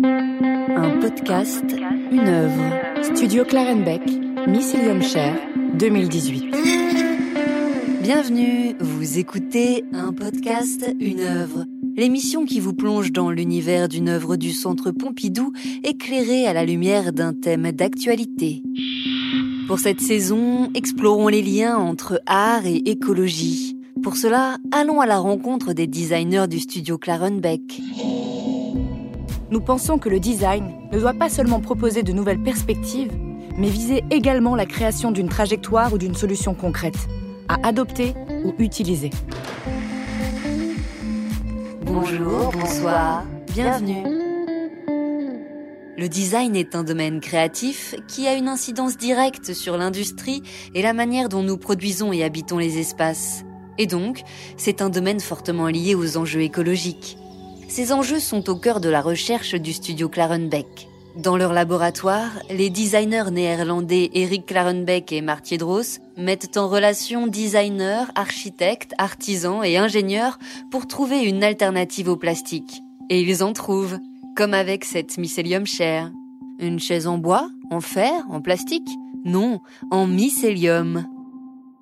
Un podcast, une œuvre. Studio Clarenbeck, Mycelium Cher, 2018. Bienvenue, vous écoutez un podcast, une œuvre. L'émission qui vous plonge dans l'univers d'une œuvre du Centre Pompidou, éclairée à la lumière d'un thème d'actualité. Pour cette saison, explorons les liens entre art et écologie. Pour cela, allons à la rencontre des designers du studio Clarenbeck. Nous pensons que le design ne doit pas seulement proposer de nouvelles perspectives, mais viser également la création d'une trajectoire ou d'une solution concrète, à adopter ou utiliser. Bonjour, bonsoir, bienvenue. Le design est un domaine créatif qui a une incidence directe sur l'industrie et la manière dont nous produisons et habitons les espaces. Et donc, c'est un domaine fortement lié aux enjeux écologiques. Ces enjeux sont au cœur de la recherche du studio Clarenbeck. Dans leur laboratoire, les designers néerlandais Eric Clarenbeck et Martier Dross mettent en relation designers, architectes, artisans et ingénieurs pour trouver une alternative au plastique. Et ils en trouvent comme avec cette mycélium chair. Une chaise en bois, en fer, en plastique? Non, en mycélium.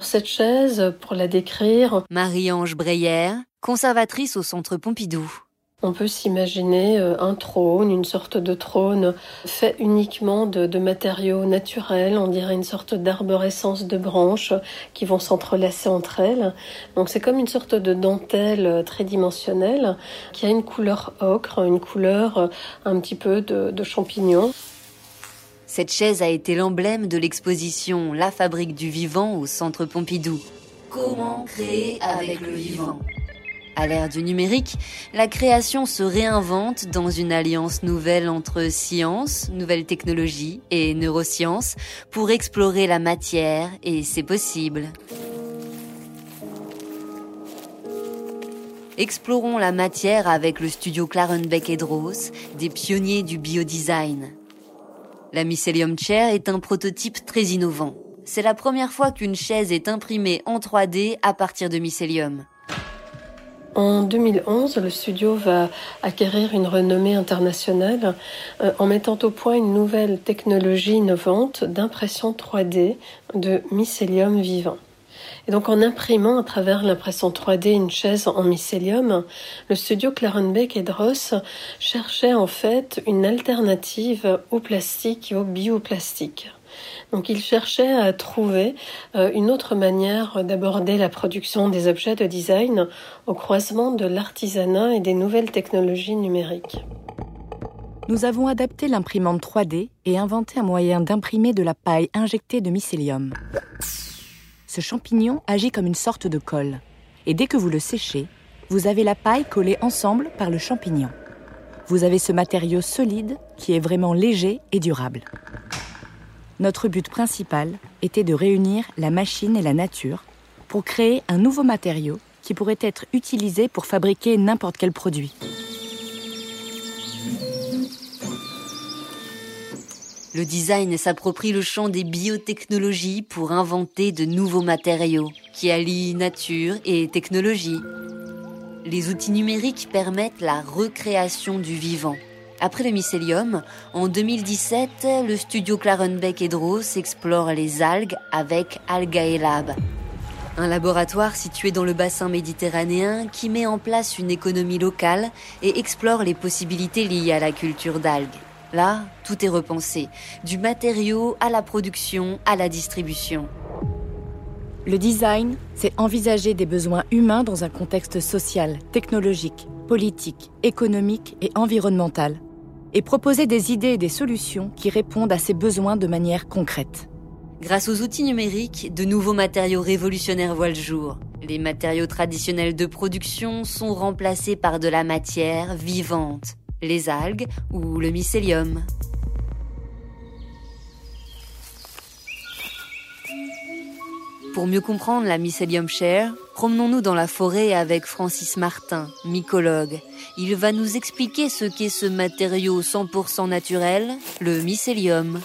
Cette chaise, pour la décrire, Marie-Ange Breyer, conservatrice au Centre Pompidou. On peut s'imaginer euh, un trône, une sorte de trône fait uniquement de, matériaux naturels, on dirait une sorte d'arborescence de branches qui vont s'entrelacer entre elles. Donc c'est comme une sorte de dentelle tridimensionnelle qui a une couleur ocre, une couleur euh, un petit peu de, de champignon. Cette chaise a été l'emblème de l'exposition La fabrique du vivant au Centre Pompidou. Comment créer avec le vivant? À l'ère du numérique, la création se réinvente dans une alliance nouvelle entre science, nouvelles technologies et neurosciences pour explorer la matière et c'est possible. Explorons la matière avec le studio Clarenbeck et Dross, des pionniers du biodesign. La Mycelium Chair est un prototype très innovant. C'est la première fois qu'une chaise est imprimée en 3D à partir de mycélium. En 2011, le studio va acquérir une renommée internationale euh, en mettant au point une nouvelle technologie innovante d'impression 3D de mycélium vivant. Et donc en imprimant à travers l'impression 3D une chaise en mycélium, le studio Clarenbeck et Dross cherchait en fait une alternative au plastique et au bioplastique. Donc il cherchait à trouver euh, une autre manière d'aborder la production des objets de design au croisement de l'artisanat et des nouvelles technologies numériques. Nous avons adapté l'imprimante 3D et inventé un moyen d'imprimer de la paille injectée de mycélium. Ce champignon agit comme une sorte de colle. Et dès que vous le séchez, vous avez la paille collée ensemble par le champignon. Vous avez ce matériau solide qui est vraiment léger et durable. Notre but principal était de réunir la machine et la nature pour créer un nouveau matériau qui pourrait être utilisé pour fabriquer n'importe quel produit. Le design s'approprie le champ des biotechnologies pour inventer de nouveaux matériaux qui allient nature et technologie. Les outils numériques permettent la recréation du vivant après le mycélium, en 2017, le studio Clarenbeck et Dross explore les algues avec Algae Lab, un laboratoire situé dans le bassin méditerranéen qui met en place une économie locale et explore les possibilités liées à la culture d'algues. Là, tout est repensé, du matériau à la production à la distribution. Le design, c'est envisager des besoins humains dans un contexte social, technologique, politique, économique et environnemental et proposer des idées et des solutions qui répondent à ces besoins de manière concrète. Grâce aux outils numériques, de nouveaux matériaux révolutionnaires voient le jour. Les matériaux traditionnels de production sont remplacés par de la matière vivante, les algues ou le mycélium. Pour mieux comprendre la mycelium share, promenons-nous dans la forêt avec Francis Martin, mycologue. Il va nous expliquer ce qu'est ce matériau 100% naturel, le mycélium.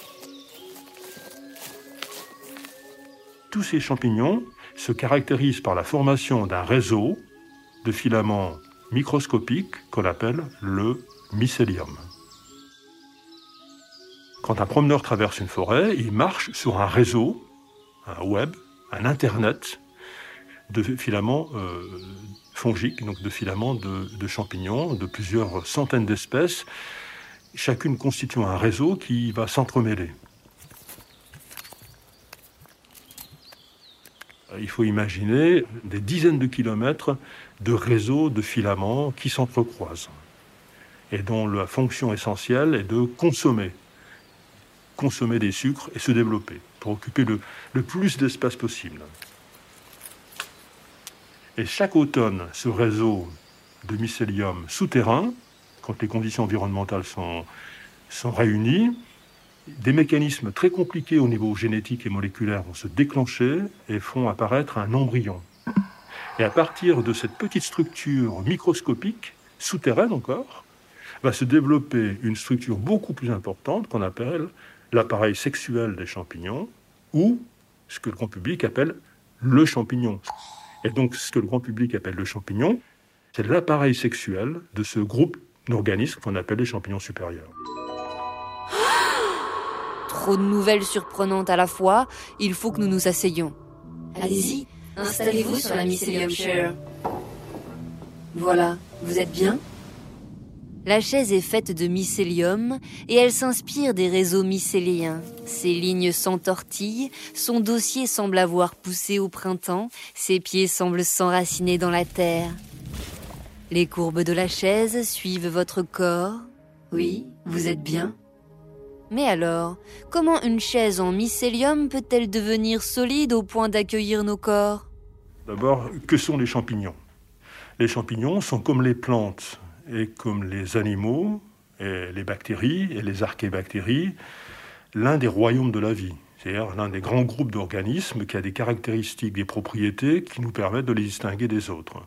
Tous ces champignons se caractérisent par la formation d'un réseau de filaments microscopiques qu'on appelle le mycélium. Quand un promeneur traverse une forêt, il marche sur un réseau, un web, un Internet de filaments euh, fongiques, donc de filaments de, champignons, de plusieurs centaines d'espèces, chacune constituant un réseau qui va s'entremêler. Il faut imaginer des dizaines de kilomètres de réseaux de filaments qui s'entrecroisent et dont la fonction essentielle est de consommer, consommer des sucres et se développer pour occuper le, le plus d'espace possible. Et chaque automne, ce réseau de mycélium souterrain, quand les conditions environnementales sont, sont réunies, des mécanismes très compliqués au niveau génétique et moléculaire vont se déclencher et font apparaître un embryon. Et à partir de cette petite structure microscopique, souterraine encore, va se développer une structure beaucoup plus importante qu'on appelle l'appareil sexuel des champignons, ou ce que le grand public appelle le champignon. Et donc ce que le grand public appelle le champignon, c'est l'appareil sexuel de ce groupe d'organismes qu'on appelle les champignons supérieurs. Trop de nouvelles surprenantes à la fois, il faut que nous nous asseyions. Allez-y, installez-vous sur la mycelium chair. Voilà, vous êtes bien? La chaise est faite de mycélium et elle s'inspire des réseaux mycéliens. Ses lignes s'entortillent, son dossier semble avoir poussé au printemps, ses pieds semblent s'enraciner dans la terre. Les courbes de la chaise suivent votre corps. Oui, vous êtes bien. Mais alors, comment une chaise en mycélium peut-elle devenir solide au point d'accueillir nos corps? D'abord, que sont les champignons? Les champignons sont comme les plantes et comme les animaux, les bactéries et les archébactéries, l'un des royaumes de la vie, c'est-à-dire l'un des grands groupes d'organismes qui a des caractéristiques, des propriétés qui nous permettent de les distinguer des autres.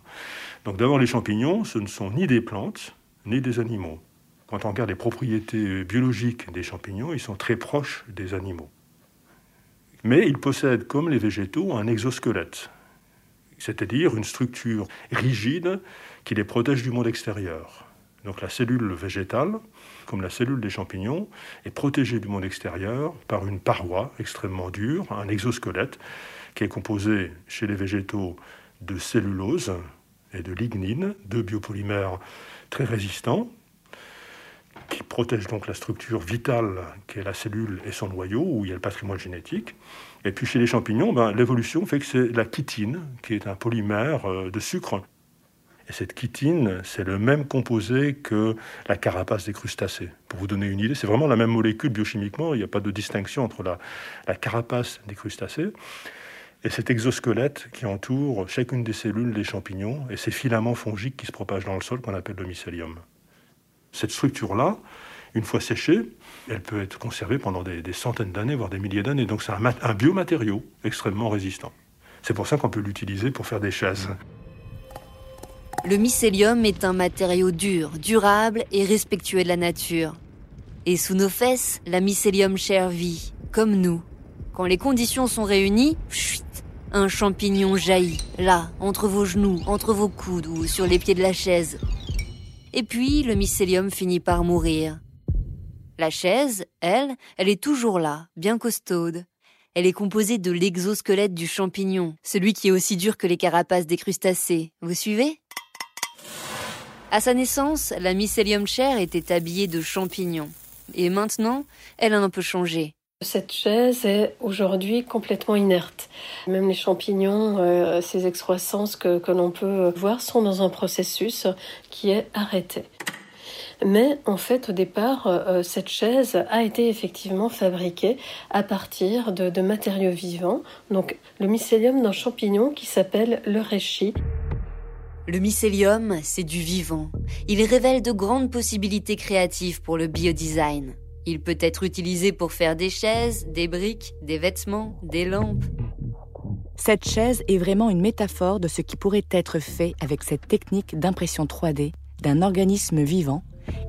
Donc d'abord, les champignons, ce ne sont ni des plantes, ni des animaux. Quand on regarde les propriétés biologiques des champignons, ils sont très proches des animaux. Mais ils possèdent, comme les végétaux, un exosquelette, c'est-à-dire une structure rigide qui les protège du monde extérieur. Donc la cellule végétale, comme la cellule des champignons, est protégée du monde extérieur par une paroi extrêmement dure, un exosquelette, qui est composé chez les végétaux de cellulose et de lignine, deux biopolymères très résistants, qui protègent donc la structure vitale qui est la cellule et son noyau, où il y a le patrimoine génétique. Et puis chez les champignons, ben, l'évolution fait que c'est la chitine, qui est un polymère euh, de sucre et cette chitine, c'est le même composé que la carapace des crustacés. Pour vous donner une idée, c'est vraiment la même molécule biochimiquement, il n'y a pas de distinction entre la, la carapace des crustacés et cet exosquelette qui entoure chacune des cellules des champignons et ces filaments fongiques qui se propagent dans le sol qu'on appelle le mycélium. Cette structure-là, une fois séchée, elle peut être conservée pendant des, centaines d'années, voire des milliers d'années. Donc c'est un, biomatériau extrêmement résistant. C'est pour ça qu'on peut l'utiliser pour faire des chaises. Le mycélium est un matériau dur, durable et respectueux de la nature. Et sous nos fesses, la mycélium chair vit, comme nous. Quand les conditions sont réunies, un champignon jaillit, là, entre vos genoux, entre vos coudes ou sur les pieds de la chaise. Et puis, le mycélium finit par mourir. La chaise, elle, elle est toujours là, bien costaude. Elle est composée de l'exosquelette du champignon, celui qui est aussi dur que les carapaces des crustacés. Vous suivez? À sa naissance, la mycelium chair était habillée de champignons. Et maintenant, elle a un peu changé. Cette chaise est aujourd'hui complètement inerte. Même les champignons, euh, ces excroissances que, l'on peut voir sont dans un processus qui est arrêté. Mais en fait, au départ, euh, cette chaise a été effectivement fabriquée à partir de, de matériaux vivants, donc le mycélium d'un champignon qui s'appelle le reishi. Le mycélium, c'est du vivant. Il révèle de grandes possibilités créatives pour le biodesign. Il peut être utilisé pour faire des chaises, des briques, des vêtements, des lampes. Cette chaise est vraiment une métaphore de ce qui pourrait être fait avec cette technique d'impression 3D d'un organisme vivant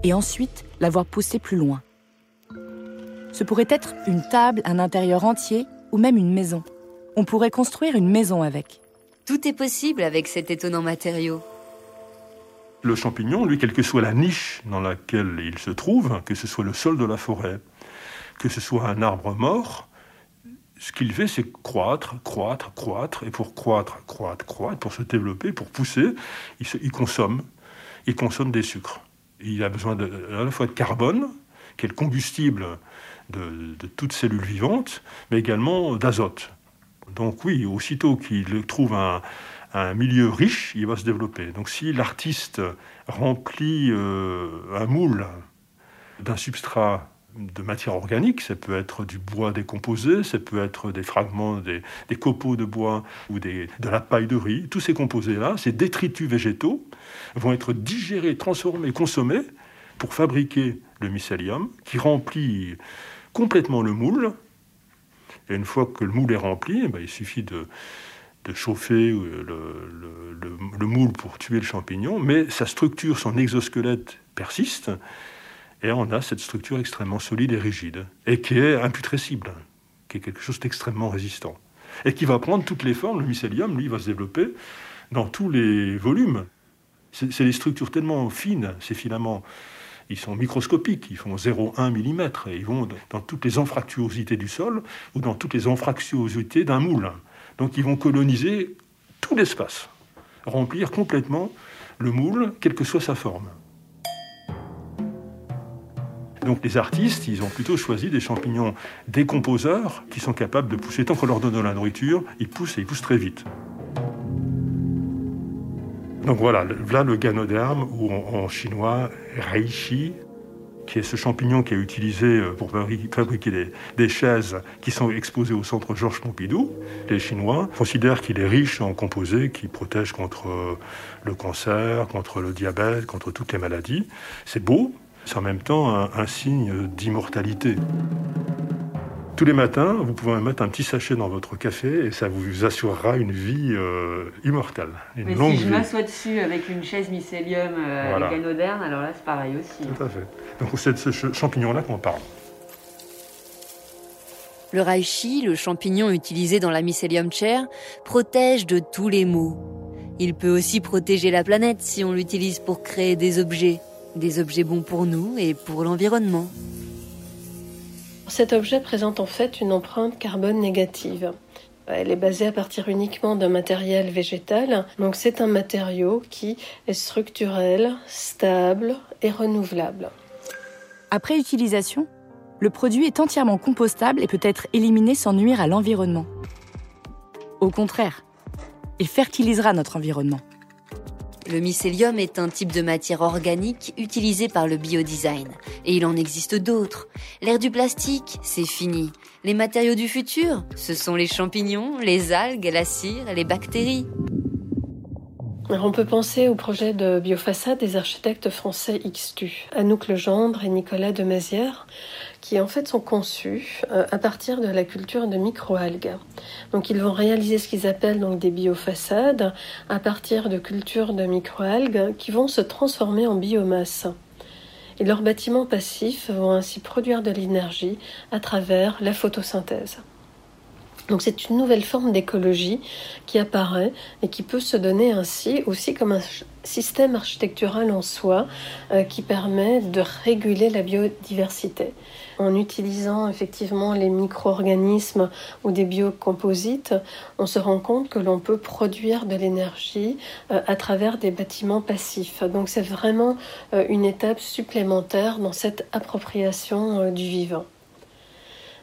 et ensuite l'avoir poussé plus loin. Ce pourrait être une table, un intérieur entier ou même une maison. On pourrait construire une maison avec. Tout est possible avec cet étonnant matériau. Le champignon, lui, quelle que soit la niche dans laquelle il se trouve, que ce soit le sol de la forêt, que ce soit un arbre mort, ce qu'il fait, c'est croître, croître, croître, et pour croître, croître, croître, pour se développer, pour pousser, il, consomme, il consomme des sucres. Il a besoin à la fois de carbone, qui est le combustible de, de toute cellule vivante, mais également d'azote. Donc oui, aussitôt qu'il trouve un, milieu riche, il va se développer. Donc si l'artiste remplit euh, un moule d'un substrat de matière organique, ça peut être du bois décomposé, ça peut être des fragments des, copeaux de bois ou de la paille de riz. Tous ces composés-là, ces détritus végétaux, vont être digérés, transformés, consommés pour fabriquer le mycélium qui remplit complètement le moule. Et une fois que le moule est rempli, eh ben, il suffit de, chauffer euh, le, moule pour tuer le champignon, mais sa structure, son exosquelette persiste, et on a cette structure extrêmement solide et rigide, et qui est imputrescible, qui est quelque chose d'extrêmement résistant, et qui va prendre toutes les formes. Le mycélium, lui, va se développer dans tous les volumes. C'est des structures tellement fines, ces filaments, ils sont microscopiques, ils font 0,1 mm, et ils vont dans toutes les anfractuosités du sol ou dans toutes les anfractuosités d'un moule. Donc ils vont coloniser tout l'espace, remplir complètement le moule, quelle que soit sa forme. Donc les artistes, ils ont plutôt choisi des champignons décomposeurs qui sont capables de pousser. Tant qu'on leur donne de la nourriture, ils poussent et ils poussent très vite. Donc voilà, voilà le ganoderme, ou en, chinois, reishi, qui est ce champignon qui est utilisé euh, pour fabriquer des, chaises qui sont exposées au centre Georges Pompidou. Les Chinois considèrent qu'il est riche en composés qui protègent contre euh, le cancer, contre le diabète, contre toutes les maladies. C'est beau, c'est en même temps un signe d'immortalité. Tous les matins, vous pouvez mettre un petit sachet dans votre café et ça vous assurera une vie euh, immortelle, une Mais si je m'assois dessus avec une chaise mycélium euh, avec anoderne, alors là c'est pareil aussi. Tout à fait. Donc c'est de ce champignon-là qu'on parle. Le reishi, le champignon utilisé dans la mycélium chair, protège de tous les maux. Il peut aussi protéger la planète si on l'utilise pour créer des objets, des objets bons pour nous et pour l'environnement. Cet objet présente en fait une empreinte carbone négative. Elle est basée à partir uniquement d'un matériel végétal, donc c'est un matériau qui est structurel, stable et renouvelable. Après utilisation, le produit est entièrement compostable et peut être éliminé sans nuire à l'environnement. Au contraire, il fertilisera notre environnement. Le mycélium est un type de matière organique utilisé par le biodesign. Et il en existe d'autres. L'ère du plastique, c'est fini. Les matériaux du futur, ce sont les champignons, les algues, la cire, les bactéries. On peut penser au projet de biofaçade des architectes français XTU, Anouk Legendre et Nicolas de Mézières, qui en fait sont conçus euh, à partir de la culture de microalgues. Donc ils vont réaliser ce qu'ils appellent donc des biofaçades à partir de cultures de microalgues qui vont se transformer en biomasse. Et leurs bâtiments passifs vont ainsi produire de l'énergie à travers la photosynthèse. Donc c'est une nouvelle forme d'écologie qui apparaît et qui peut se donner ainsi aussi comme un système architectural en soi euh, qui permet de réguler la biodiversité. En utilisant effectivement les micro-organismes ou des biocomposites, on se rend compte que l'on peut produire de l'énergie euh, à travers des bâtiments passifs. Donc c'est vraiment euh, une étape supplémentaire dans cette appropriation du vivant.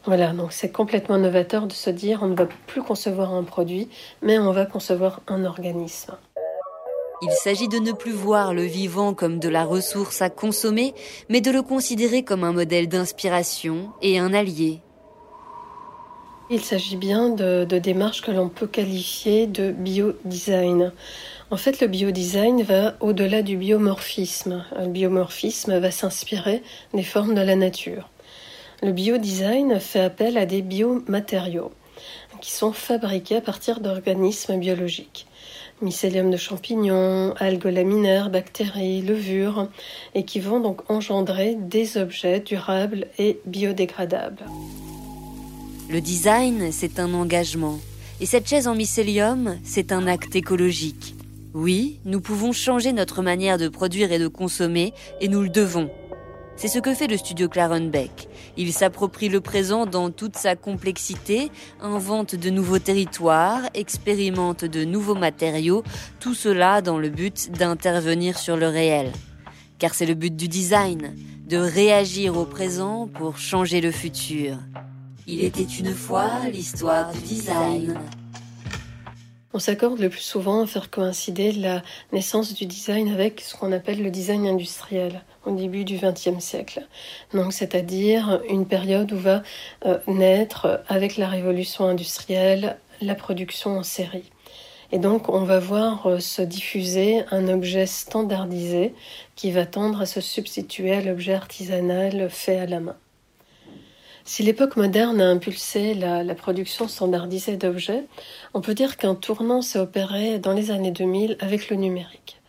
Voilà, donc c'est complètement novateur de se dire on ne va plus concevoir un produit, mais on va concevoir un organisme. Il s'agit de ne plus voir le vivant comme de la ressource à consommer, mais de le considérer comme un modèle d'inspiration et un allié. Il s'agit bien de, de démarches que l'on peut qualifier de biodesign. En fait, le biodesign va au-delà du biomorphisme. Le biomorphisme va s'inspirer des formes de la nature. Le biodesign fait appel à des biomatériaux qui sont fabriqués à partir d'organismes biologiques. Mycélium de champignons, algues laminaires, bactéries, levures, et qui vont donc engendrer des objets durables et biodégradables. Le design, c'est un engagement. Et cette chaise en mycélium, c'est un acte écologique. Oui, nous pouvons changer notre manière de produire et de consommer, et nous le devons. C'est ce que fait le studio Clarenbeck. Il s'approprie le présent dans toute sa complexité, invente de nouveaux territoires, expérimente de nouveaux matériaux, tout cela dans le but d'intervenir sur le réel. Car c'est le but du design, de réagir au présent pour changer le futur. Il était une fois l'histoire du design. On s'accorde le plus souvent à faire coïncider la naissance du design avec ce qu'on appelle le design industriel au début du XXe siècle. Donc, c'est-à-dire une période où va euh, naître avec la révolution industrielle la production en série. Et donc, on va voir euh, se diffuser un objet standardisé qui va tendre à se substituer à l'objet artisanal fait à la main. Si l'époque moderne a impulsé la, production standardisée d'objets, on peut dire qu'un tournant s'est opéré dans les années 2000 avec le numérique.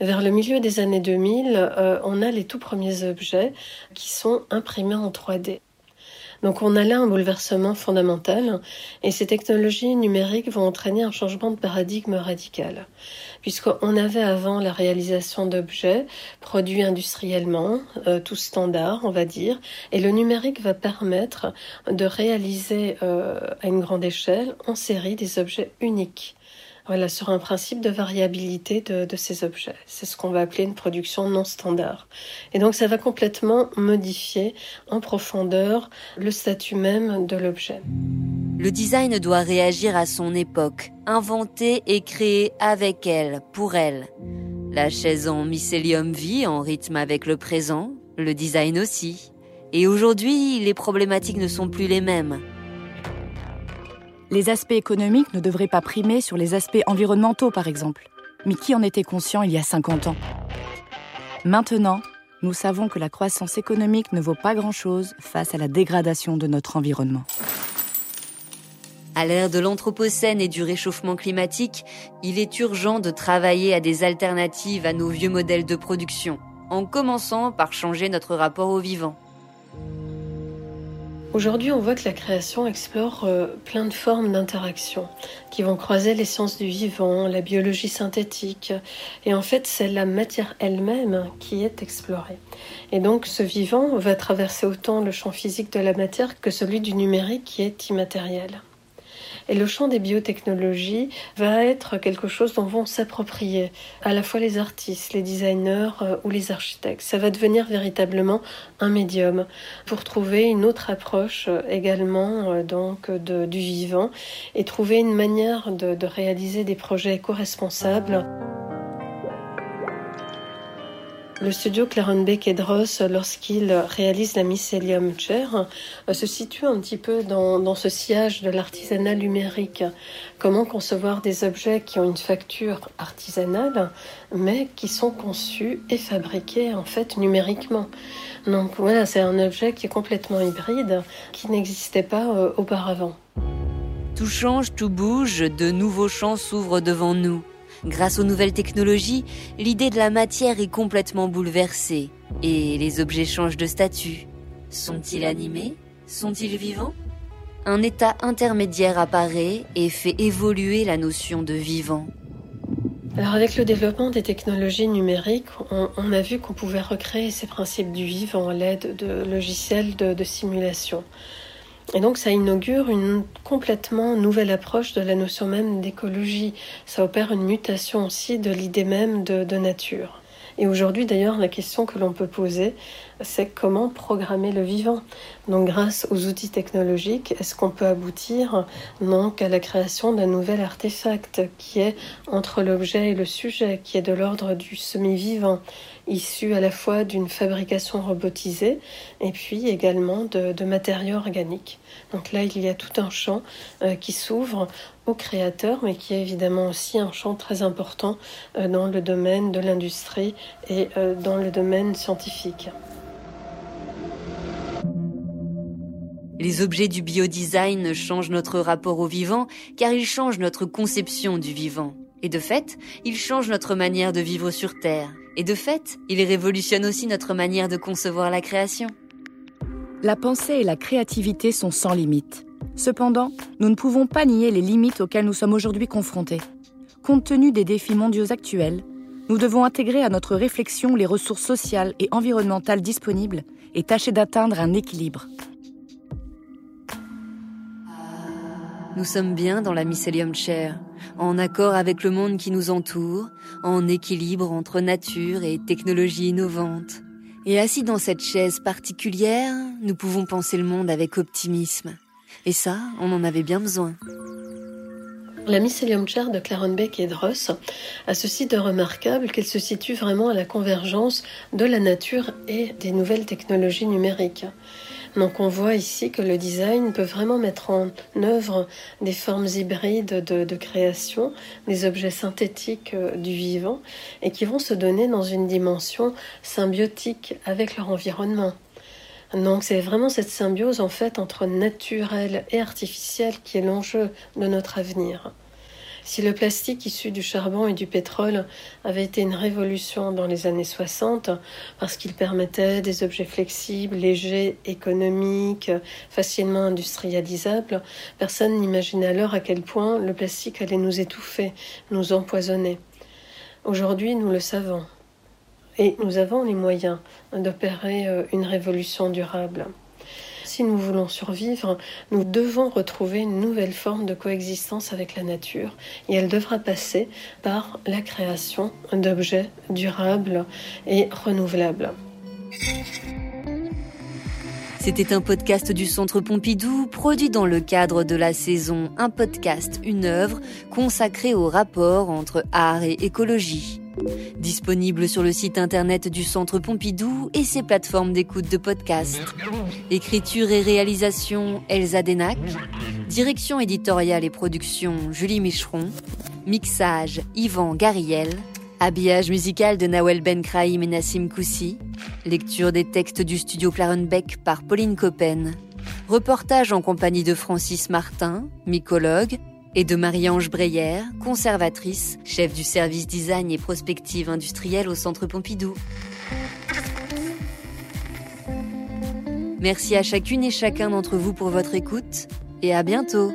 Vers le milieu des années 2000, euh, on a les tout premiers objets qui sont imprimés en 3D. Donc on a là un bouleversement fondamental et ces technologies numériques vont entraîner un changement de paradigme radical. Puisqu'on avait avant la réalisation d'objets produits industriellement, euh, tout standard on va dire, et le numérique va permettre de réaliser euh, à une grande échelle en série des objets uniques voilà, sur un principe de variabilité de, de ces objets. C'est ce qu'on va appeler une production non standard. Et donc ça va complètement modifier en profondeur le statut même de l'objet. Le design doit réagir à son époque, inventer et créer avec elle, pour elle. La chaise en mycélium vit en rythme avec le présent, le design aussi. Et aujourd'hui, les problématiques ne sont plus les mêmes les aspects économiques ne devraient pas primer sur les aspects environnementaux, par exemple. Mais qui en était conscient il y a 50 ans? Maintenant, nous savons que la croissance économique ne vaut pas grand-chose face à la dégradation de notre environnement. À l'ère de l'Anthropocène et du réchauffement climatique, il est urgent de travailler à des alternatives à nos vieux modèles de production, en commençant par changer notre rapport au vivant. Aujourd'hui, on voit que la création explore euh, plein de formes d'interaction qui vont croiser les sciences du vivant, la biologie synthétique. Et en fait, c'est la matière elle-même qui est explorée. Et donc, ce vivant va traverser autant le champ physique de la matière que celui du numérique qui est immatériel. Et le champ des biotechnologies va être quelque chose dont vont s'approprier à la fois les artistes, les designers euh, ou les architectes. Ça va devenir véritablement un médium pour trouver une autre approche euh, également euh, donc du vivant et trouver une manière de, de réaliser des projets éco-responsables. Le studio Clarenbeck et Dross, lorsqu'il réalise la Mycelium Chair, euh, se situe un petit peu dans, ce sillage de l'artisanat numérique. Comment concevoir des objets qui ont une facture artisanale, mais qui sont conçus et fabriqués en fait numériquement? Donc voilà, c'est un objet qui est complètement hybride, qui n'existait pas euh, auparavant. Tout change, tout bouge, de nouveaux champs s'ouvrent devant nous. Grâce aux nouvelles technologies, l'idée de la matière est complètement bouleversée et les objets changent de statut. Sont-ils animés? Sont-ils vivants? Un état intermédiaire apparaît et fait évoluer la notion de vivant. Alors avec le développement des technologies numériques, on, a vu qu'on pouvait recréer ces principes du vivant à l'aide de logiciels de simulation. Et donc ça inaugure une complètement nouvelle approche de la notion même d'écologie. Ça opère une mutation aussi de l'idée même de, nature. Et aujourd'hui d'ailleurs, la question que l'on peut poser, c'est comment programmer le vivant? Donc grâce aux outils technologiques, est-ce qu'on peut aboutir donc à la création d'un nouvel artefact qui est entre l'objet et le sujet, qui est de l'ordre du semi-vivant, issu à la fois d'une fabrication robotisée et puis également de, matériaux organiques. Donc là, il y a tout un champ euh, qui s'ouvre aux créateurs, mais qui est évidemment aussi un champ très important euh, dans le domaine de l'industrie et euh, dans le domaine scientifique. Les objets du biodesign changent notre rapport au vivant car ils changent notre conception du vivant. Et de fait, ils changent notre manière de vivre sur Terre. Et de fait, ils révolutionnent aussi notre manière de concevoir la création. La pensée et la créativité sont sans limite. Cependant, nous ne pouvons pas nier les limites auxquelles nous sommes aujourd'hui confrontés. Compte tenu des défis mondiaux actuels, Nous devons intégrer à notre réflexion les ressources sociales et environnementales disponibles et tâcher d'atteindre un équilibre. Nous sommes bien dans la Mycelium Chair, en accord avec le monde qui nous entoure, en équilibre entre nature et technologie innovante. Et assis dans cette chaise particulière, nous pouvons penser le monde avec optimisme. Et ça, on en avait bien besoin. La Mycelium Chair de Clarenbeck et Dross a ceci de remarquable qu'elle se situe vraiment à la convergence de la nature et des nouvelles technologies numériques. Donc on voit ici que le design peut vraiment mettre en œuvre des formes hybrides de, de création, des objets synthétiques euh, du vivant, et qui vont se donner dans une dimension symbiotique avec leur environnement. Donc c'est vraiment cette symbiose en fait entre naturel et artificiel qui est l'enjeu de notre avenir. Si le plastique issu du charbon et du pétrole avait été une révolution dans les années 60 parce qu'il permettait des objets flexibles, légers, économiques, facilement industrialisables, personne n'imaginait alors à quel point le plastique allait nous étouffer, nous empoisonner. Aujourd'hui, nous le savons. Et nous avons les moyens d'opérer euh, une révolution durable. Si nous voulons survivre, nous devons retrouver une nouvelle forme de coexistence avec la nature et elle devra passer par la création d'objets durables et renouvelables. C'était un podcast du Centre Pompidou, produit dans le cadre de la saison Un podcast, une œuvre, consacrée au rapport entre art et écologie. Disponible sur le site internet du Centre Pompidou et ses plateformes d'écoute de podcast. Écriture et réalisation Elsa Denac. Direction éditoriale et production Julie Micheron. Mixage Yvan Gariel. Habillage musical de Nawel Ben Kraïm et Nassim Koussi. Lecture des textes du studio Clarenbeck par Pauline Coppen. Reportage en compagnie de Francis Martin, mycologue, et de Marie-Ange Breyer, conservatrice, chef du service design et prospective industrielle au Centre Pompidou. Merci à chacune et chacun d'entre vous pour votre écoute et à bientôt